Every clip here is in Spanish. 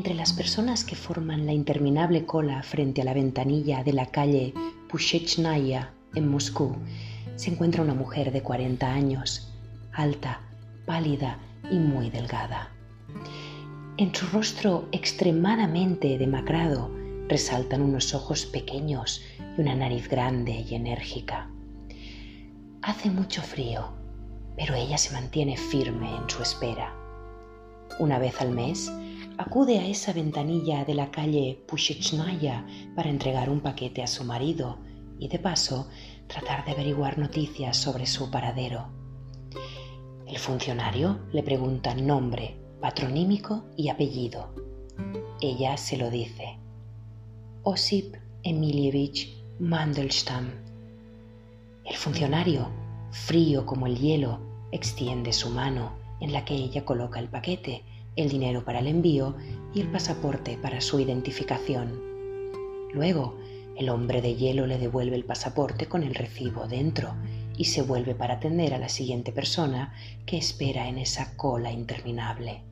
Entre las personas que forman la interminable cola frente a la ventanilla de la calle Pushechnaya en Moscú, se encuentra una mujer de 40 años, alta, pálida y muy delgada. En su rostro extremadamente demacrado resaltan unos ojos pequeños y una nariz grande y enérgica. Hace mucho frío, pero ella se mantiene firme en su espera. Una vez al mes, acude a esa ventanilla de la calle Pushechnaya para entregar un paquete a su marido y de paso tratar de averiguar noticias sobre su paradero. El funcionario le pregunta nombre, patronímico y apellido. Ella se lo dice. Osip Emilievich Mandelstam. El funcionario, frío como el hielo, extiende su mano en la que ella coloca el paquete, el dinero para el envío y el pasaporte para su identificación. Luego, el hombre de hielo le devuelve el pasaporte con el recibo dentro y se vuelve para atender a la siguiente persona que espera en esa cola interminable.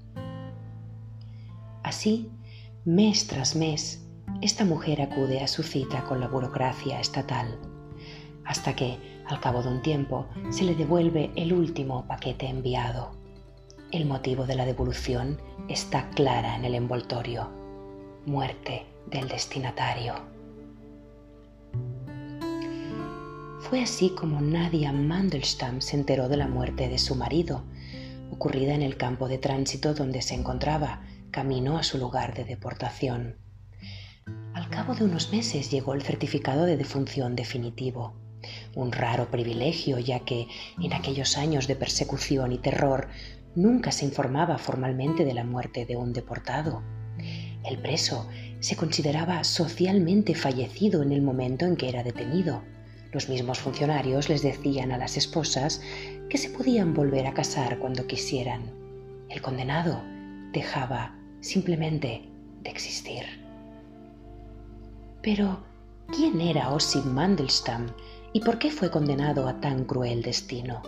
Así, mes tras mes, esta mujer acude a su cita con la burocracia estatal, hasta que, al cabo de un tiempo, se le devuelve el último paquete enviado. El motivo de la devolución está clara en el envoltorio. Muerte del destinatario. Fue así como Nadia Mandelstam se enteró de la muerte de su marido, ocurrida en el campo de tránsito donde se encontraba, camino a su lugar de deportación. Al cabo de unos meses llegó el certificado de defunción definitivo, un raro privilegio ya que en aquellos años de persecución y terror nunca se informaba formalmente de la muerte de un deportado. El preso se consideraba socialmente fallecido en el momento en que era detenido. Los mismos funcionarios les decían a las esposas que se podían volver a casar cuando quisieran. El condenado dejaba simplemente de existir. Pero, ¿quién era Osip Mandelstam y por qué fue condenado a tan cruel destino?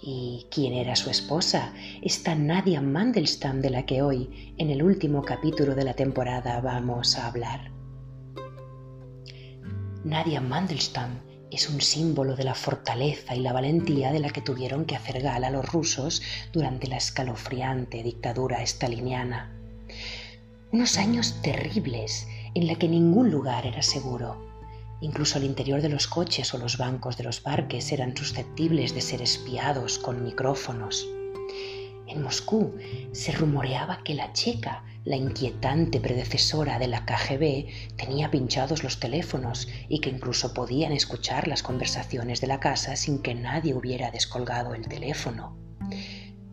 ¿Y quién era su esposa, esta Nadia Mandelstam de la que hoy, en el último capítulo de la temporada, vamos a hablar? Nadia Mandelstam es un símbolo de la fortaleza y la valentía de la que tuvieron que hacer gala los rusos durante la escalofriante dictadura estaliniana. Unos años terribles en la que ningún lugar era seguro Incluso el interior de los coches o los bancos de los parques eran susceptibles de ser espiados con micrófonos. En Moscú se rumoreaba que la checa, la inquietante predecesora de la KGB, tenía pinchados los teléfonos y que incluso podían escuchar las conversaciones de la casa sin que nadie hubiera descolgado el teléfono.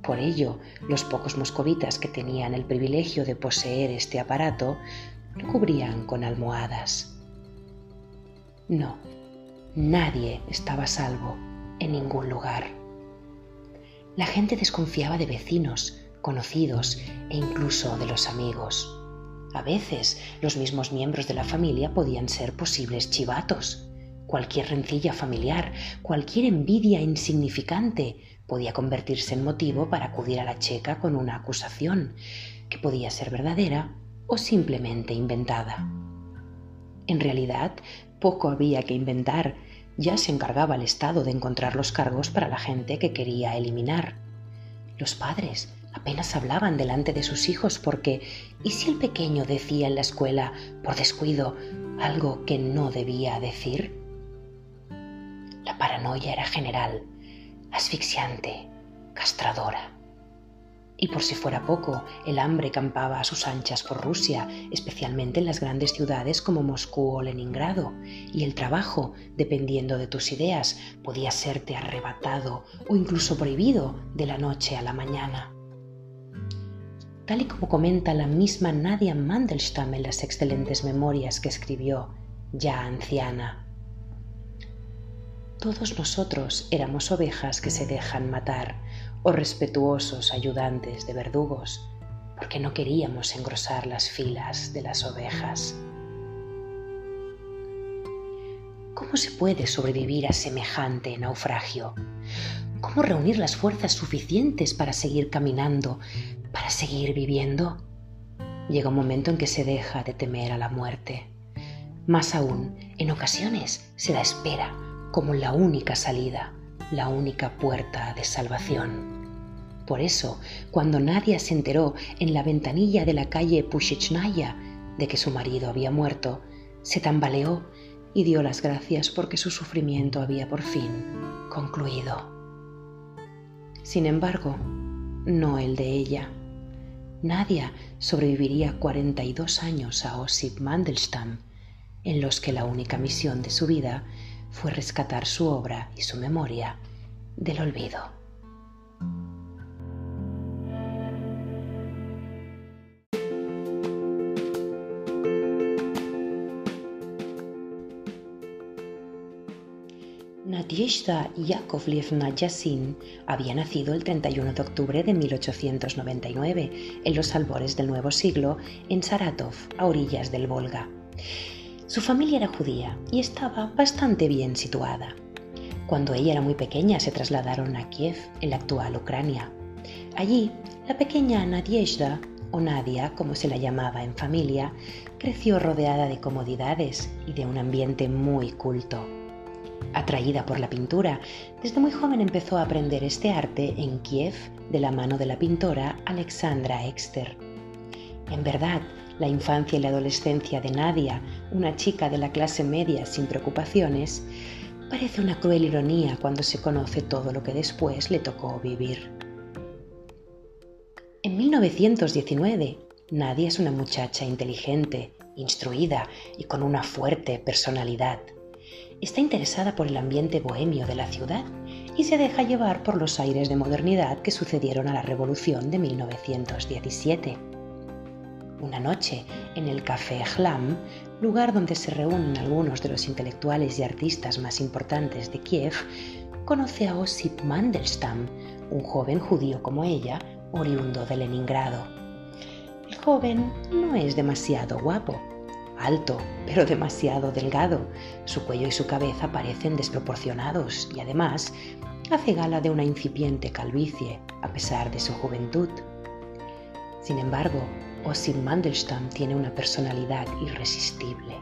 Por ello, los pocos moscovitas que tenían el privilegio de poseer este aparato lo cubrían con almohadas. No, nadie estaba salvo en ningún lugar. La gente desconfiaba de vecinos, conocidos e incluso de los amigos. A veces los mismos miembros de la familia podían ser posibles chivatos. Cualquier rencilla familiar, cualquier envidia insignificante podía convertirse en motivo para acudir a la checa con una acusación, que podía ser verdadera o simplemente inventada. En realidad, poco había que inventar, ya se encargaba el Estado de encontrar los cargos para la gente que quería eliminar. Los padres apenas hablaban delante de sus hijos porque ¿y si el pequeño decía en la escuela, por descuido, algo que no debía decir? La paranoia era general, asfixiante, castradora. Y por si fuera poco, el hambre campaba a sus anchas por Rusia, especialmente en las grandes ciudades como Moscú o Leningrado, y el trabajo, dependiendo de tus ideas, podía serte arrebatado o incluso prohibido de la noche a la mañana. Tal y como comenta la misma Nadia Mandelstam en las excelentes memorias que escribió, ya anciana. Todos nosotros éramos ovejas que se dejan matar, o respetuosos ayudantes de verdugos, porque no queríamos engrosar las filas de las ovejas. ¿Cómo se puede sobrevivir a semejante naufragio? ¿Cómo reunir las fuerzas suficientes para seguir caminando, para seguir viviendo? llega un momento en que se deja de temer a la muerte. Más aún, en ocasiones se la espera como la única salida, la única puerta de salvación. Por eso, cuando Nadia se enteró en la ventanilla de la calle Pushichnaya de que su marido había muerto, se tambaleó y dio las gracias porque su sufrimiento había por fin concluido. Sin embargo, no el de ella. Nadia sobreviviría 42 años a Osip Mandelstam, en los que la única misión de su vida fue rescatar su obra y su memoria del olvido. Nadezhda Yakovlevna Yassin había nacido el 31 de octubre de 1899 en los albores del nuevo siglo en Saratov, a orillas del Volga. Su familia era judía y estaba bastante bien situada. Cuando ella era muy pequeña se trasladaron a Kiev, en la actual Ucrania. Allí, la pequeña Nadezhda, o Nadia como se la llamaba en familia, creció rodeada de comodidades y de un ambiente muy culto. Atraída por la pintura, desde muy joven empezó a aprender este arte en Kiev de la mano de la pintora Alexandra Exter. En verdad, la infancia y la adolescencia de Nadia, una chica de la clase media sin preocupaciones, parece una cruel ironía cuando se conoce todo lo que después le tocó vivir. En 1919, Nadia es una muchacha inteligente, instruida y con una fuerte personalidad está interesada por el ambiente bohemio de la ciudad y se deja llevar por los aires de modernidad que sucedieron a la Revolución de 1917. Una noche, en el Café Hlam, lugar donde se reúnen algunos de los intelectuales y artistas más importantes de Kiev, conoce a Osip Mandelstam, un joven judío como ella, oriundo de Leningrado. El joven no es demasiado guapo, alto, pero demasiado delgado. Su cuello y su cabeza parecen desproporcionados y además hace gala de una incipiente calvicie, a pesar de su juventud. Sin embargo, Osip Mandelstam tiene una personalidad irresistible,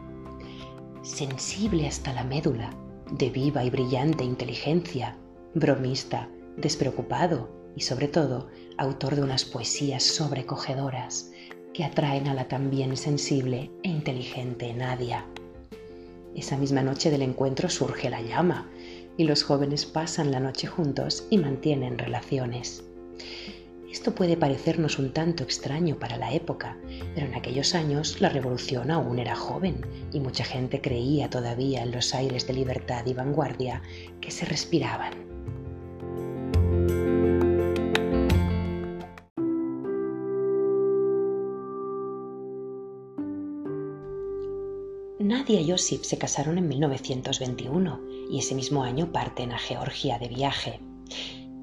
sensible hasta la médula, de viva y brillante inteligencia, bromista, despreocupado y sobre todo autor de unas poesías sobrecogedoras que atraen a la también sensible e inteligente Nadia. Esa misma noche del encuentro surge la llama y los jóvenes pasan la noche juntos y mantienen relaciones. Esto puede parecernos un tanto extraño para la época, pero en aquellos años la revolución aún era joven y mucha gente creía todavía en los aires de libertad y vanguardia que se respiraban. Nadia y Josip se casaron en 1921 y ese mismo año parten a Georgia de viaje.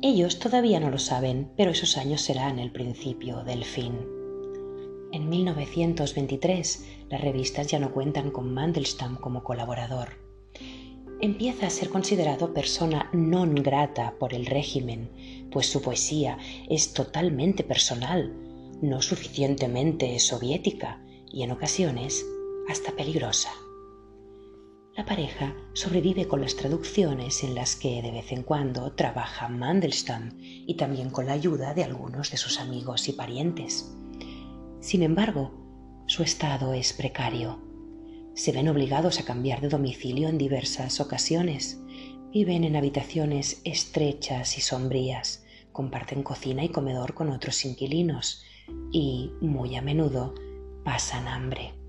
Ellos todavía no lo saben, pero esos años serán el principio del fin. En 1923, las revistas ya no cuentan con Mandelstam como colaborador. Empieza a ser considerado persona non grata por el régimen, pues su poesía es totalmente personal, no suficientemente soviética y en ocasiones hasta peligrosa. La pareja sobrevive con las traducciones en las que de vez en cuando trabaja Mandelstam y también con la ayuda de algunos de sus amigos y parientes. Sin embargo, su estado es precario. Se ven obligados a cambiar de domicilio en diversas ocasiones. Viven en habitaciones estrechas y sombrías, comparten cocina y comedor con otros inquilinos y, muy a menudo, pasan hambre.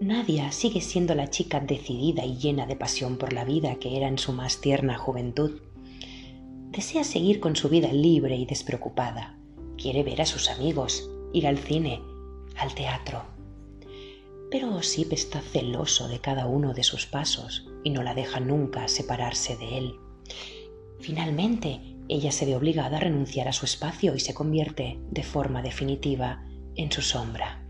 Nadia sigue siendo la chica decidida y llena de pasión por la vida que era en su más tierna juventud. Desea seguir con su vida libre y despreocupada. Quiere ver a sus amigos, ir al cine, al teatro. Pero Osip está celoso de cada uno de sus pasos y no la deja nunca separarse de él. Finalmente, ella se ve obligada a renunciar a su espacio y se convierte, de forma definitiva, en su sombra.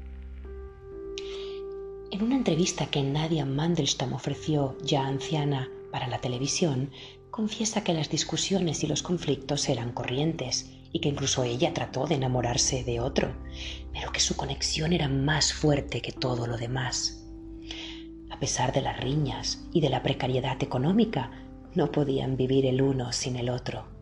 En una entrevista que Nadia Mandelstam ofreció, ya anciana, para la televisión, confiesa que las discusiones y los conflictos eran corrientes y que incluso ella trató de enamorarse de otro, pero que su conexión era más fuerte que todo lo demás. A pesar de las riñas y de la precariedad económica, no podían vivir el uno sin el otro.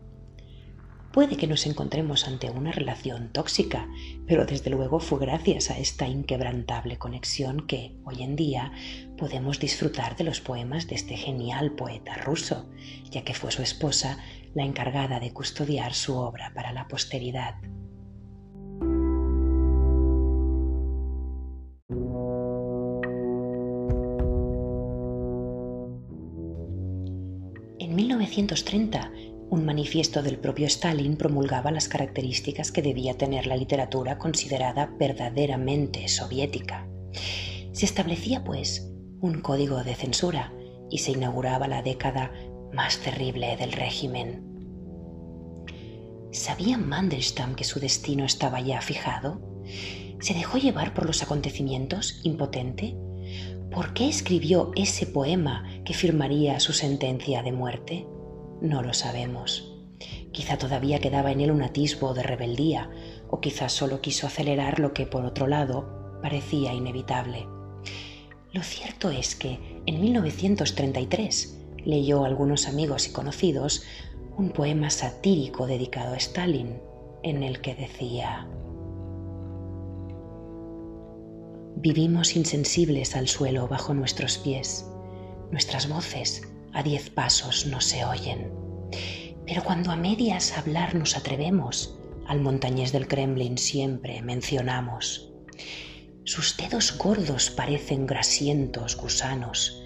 Puede que nos encontremos ante una relación tóxica, pero desde luego fue gracias a esta inquebrantable conexión que, hoy en día, podemos disfrutar de los poemas de este genial poeta ruso, ya que fue su esposa la encargada de custodiar su obra para la posteridad. En 1930, un manifiesto del propio Stalin promulgaba las características que debía tener la literatura considerada verdaderamente soviética. Se establecía, pues, un código de censura y se inauguraba la década más terrible del régimen. ¿Sabía Mandelstam que su destino estaba ya fijado? ¿Se dejó llevar por los acontecimientos, impotente? ¿Por qué escribió ese poema que firmaría su sentencia de muerte? No lo sabemos. Quizá todavía quedaba en él un atisbo de rebeldía, o quizá solo quiso acelerar lo que, por otro lado, parecía inevitable. Lo cierto es que en 1933 leyó a algunos amigos y conocidos un poema satírico dedicado a Stalin, en el que decía Vivimos insensibles al suelo bajo nuestros pies. Nuestras voces a diez pasos no se oyen. Pero cuando a medias hablar nos atrevemos, al montañés del Kremlin siempre mencionamos. Sus dedos gordos parecen grasientos gusanos,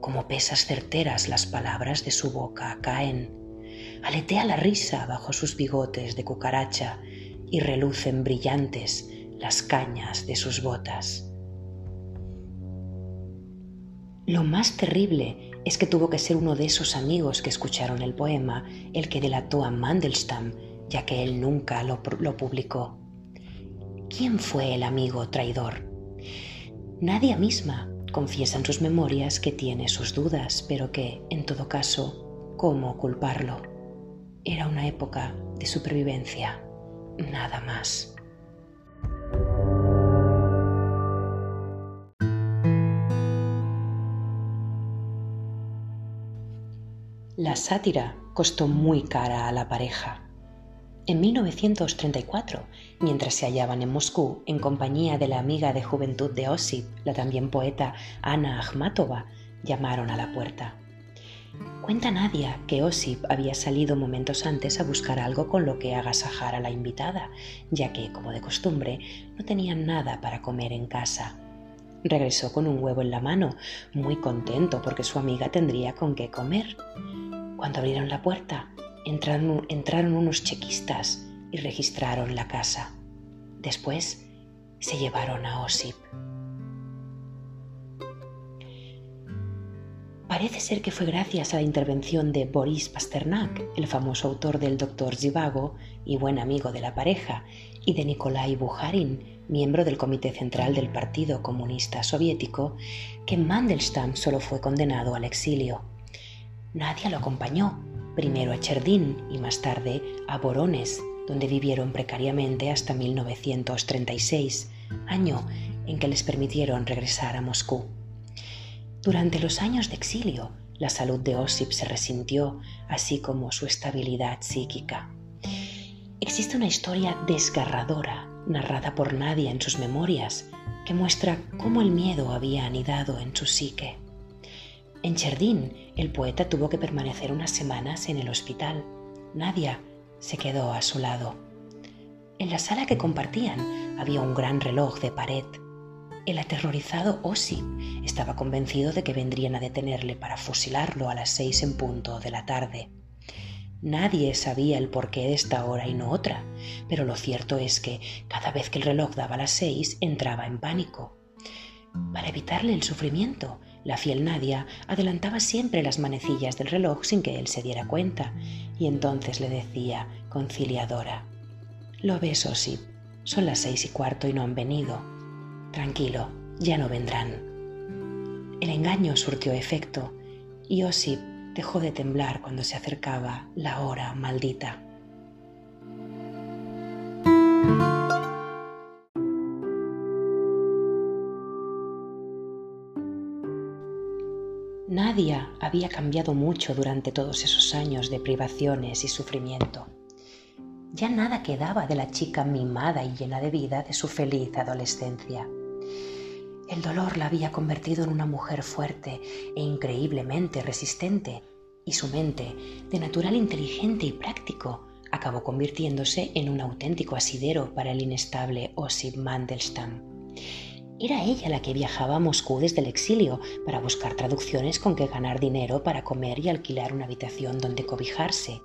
como pesas certeras las palabras de su boca caen. Aletea la risa bajo sus bigotes de cucaracha y relucen brillantes las cañas de sus botas. Lo más terrible es que tuvo que ser uno de esos amigos que escucharon el poema el que delató a Mandelstam, ya que él nunca lo, publicó. ¿Quién fue el amigo traidor? Nadia misma confiesa en sus memorias que tiene sus dudas, pero que, en todo caso, ¿cómo culparlo? Era una época de supervivencia, nada más. La sátira costó muy cara a la pareja. En 1934, mientras se hallaban en Moscú en compañía de la amiga de juventud de Osip, la también poeta Ana Akhmatova, llamaron a la puerta. Cuenta Nadia que Osip había salido momentos antes a buscar algo con lo que agasajar a la invitada, ya que, como de costumbre, no tenían nada para comer en casa. Regresó con un huevo en la mano, muy contento porque su amiga tendría con qué comer. Cuando abrieron la puerta, entraron, unos chequistas y registraron la casa. Después se llevaron a Osip. Parece ser que fue gracias a la intervención de Boris Pasternak, el famoso autor del Doctor Zhivago y buen amigo de la pareja, y de Nikolai Bukharin, miembro del Comité Central del Partido Comunista Soviético, que Mandelstam solo fue condenado al exilio. Nadie lo acompañó, primero a Cherdín y más tarde a Borones, donde vivieron precariamente hasta 1936, año en que les permitieron regresar a Moscú. Durante los años de exilio, la salud de Osip se resintió, así como su estabilidad psíquica. Existe una historia desgarradora, narrada por Nadia en sus memorias, que muestra cómo el miedo había anidado en su psique. En Cherdín, el poeta tuvo que permanecer unas semanas en el hospital. Nadia se quedó a su lado. En la sala que compartían había un gran reloj de pared. El aterrorizado Osip estaba convencido de que vendrían a detenerle para fusilarlo a las seis en punto de la tarde. Nadie sabía el porqué de esta hora y no otra, pero lo cierto es que cada vez que el reloj daba las seis entraba en pánico. Para evitarle el sufrimiento, la fiel Nadia adelantaba siempre las manecillas del reloj sin que él se diera cuenta, y entonces le decía, conciliadora, Lo ves, Osip, son las seis y cuarto y no han venido. Tranquilo, ya no vendrán. El engaño surtió efecto, y Osip dejó de temblar cuando se acercaba la hora maldita. Nadia había cambiado mucho durante todos esos años de privaciones y sufrimiento. Ya nada quedaba de la chica mimada y llena de vida de su feliz adolescencia. El dolor la había convertido en una mujer fuerte e increíblemente resistente, y su mente, de natural inteligente y práctico, acabó convirtiéndose en un auténtico asidero para el inestable Osip Mandelstam. Era ella la que viajaba a Moscú desde el exilio para buscar traducciones con que ganar dinero para comer y alquilar una habitación donde cobijarse.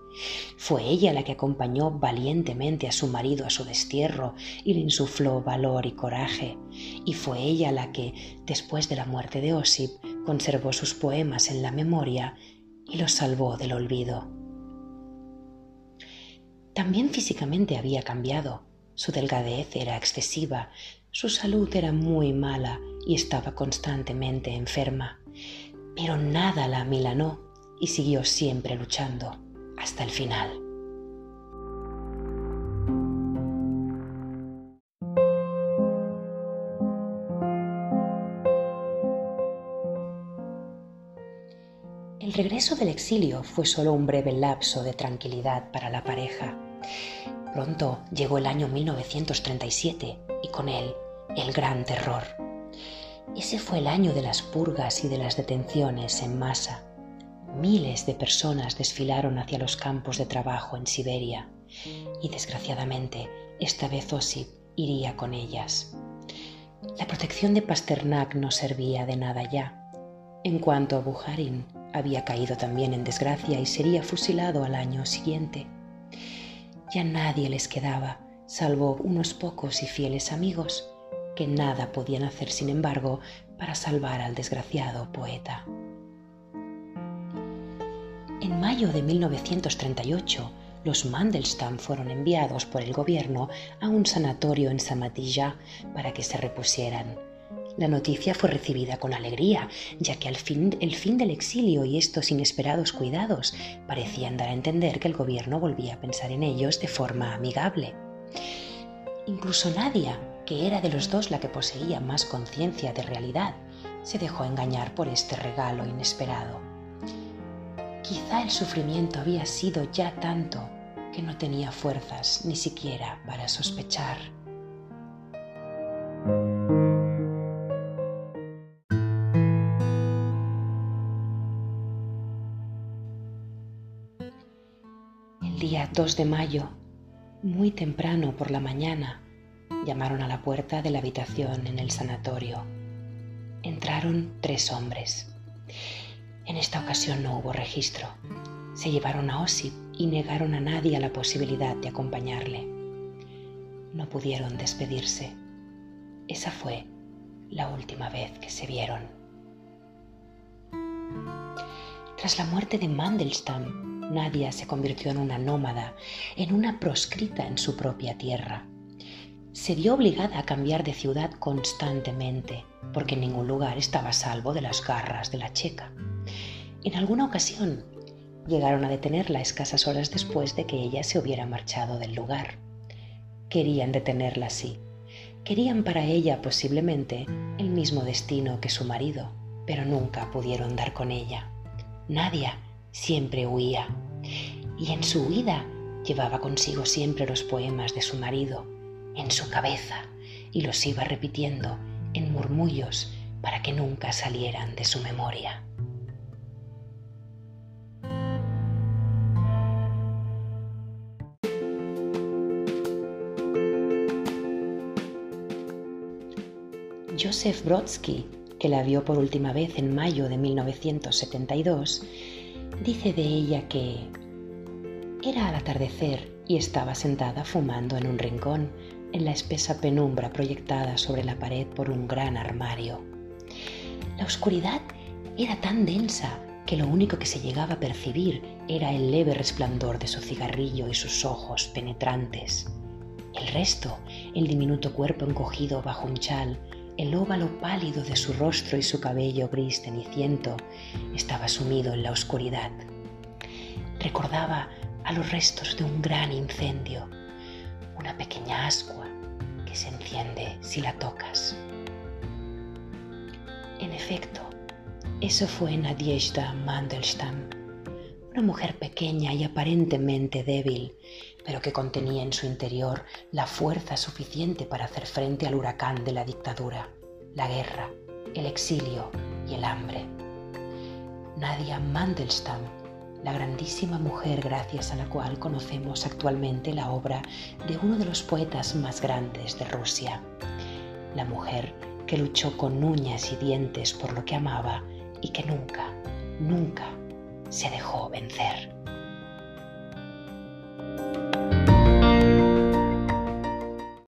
Fue ella la que acompañó valientemente a su marido a su destierro y le insufló valor y coraje. Y fue ella la que, después de la muerte de Osip, conservó sus poemas en la memoria y los salvó del olvido. También físicamente había cambiado. Su delgadez era excesiva, su salud era muy mala y estaba constantemente enferma, pero nada la amilanó y siguió siempre luchando hasta el final. El regreso del exilio fue solo un breve lapso de tranquilidad para la pareja. Pronto llegó el año 1937 y con él el gran terror. Ese fue el año de las purgas y de las detenciones en masa. Miles de personas desfilaron hacia los campos de trabajo en Siberia y desgraciadamente esta vez Osip iría con ellas. La protección de Pasternak no servía de nada ya. En cuanto a Bujarin, había caído también en desgracia y sería fusilado al año siguiente. Ya nadie les quedaba, salvo unos pocos y fieles amigos, que nada podían hacer, sin embargo, para salvar al desgraciado poeta. En mayo de 1938, los Mandelstam fueron enviados por el gobierno a un sanatorio en Samatilla para que se repusieran. La noticia fue recibida con alegría, ya que al fin, el fin del exilio y estos inesperados cuidados parecían dar a entender que el gobierno volvía a pensar en ellos de forma amigable. Incluso Nadia, que era de los dos la que poseía más conciencia de realidad, se dejó engañar por este regalo inesperado. Quizá el sufrimiento había sido ya tanto que no tenía fuerzas ni siquiera para sospechar. El día 2 de mayo, muy temprano por la mañana, llamaron a la puerta de la habitación en el sanatorio. Entraron tres hombres. En esta ocasión no hubo registro. Se llevaron a Osip y negaron a nadie la posibilidad de acompañarle. No pudieron despedirse. Esa fue la última vez que se vieron. Tras la muerte de Mandelstam, Nadia se convirtió en una nómada, en una proscrita en su propia tierra se vio obligada a cambiar de ciudad constantemente, porque ningún lugar estaba salvo de las garras de la checa. En alguna ocasión llegaron a detenerla escasas horas después de que ella se hubiera marchado del lugar. Querían detenerla así. Querían para ella posiblemente el mismo destino que su marido, pero nunca pudieron dar con ella. Nadia siempre huía, y en su huida llevaba consigo siempre los poemas de su marido, en su cabeza y los iba repitiendo en murmullos para que nunca salieran de su memoria. Joseph Brodsky, que la vio por última vez en mayo de 1972, dice de ella que era al atardecer y estaba sentada fumando en un rincón en la espesa penumbra proyectada sobre la pared por un gran armario. La oscuridad era tan densa que lo único que se llegaba a percibir era el leve resplandor de su cigarrillo y sus ojos penetrantes. El resto, el diminuto cuerpo encogido bajo un chal, el óvalo pálido de su rostro y su cabello gris ceniciento estaba sumido en la oscuridad. Recordaba a los restos de un gran incendio, una pequeña ascua se enciende si la tocas. En efecto, eso fue Nadiezhda Mandelstam, una mujer pequeña y aparentemente débil, pero que contenía en su interior la fuerza suficiente para hacer frente al huracán de la dictadura, la guerra, el exilio y el hambre. Nadia Mandelstam, la grandísima mujer gracias a la cual conocemos actualmente la obra de uno de los poetas más grandes de Rusia, la mujer que luchó con uñas y dientes por lo que amaba y que nunca, nunca se dejó vencer.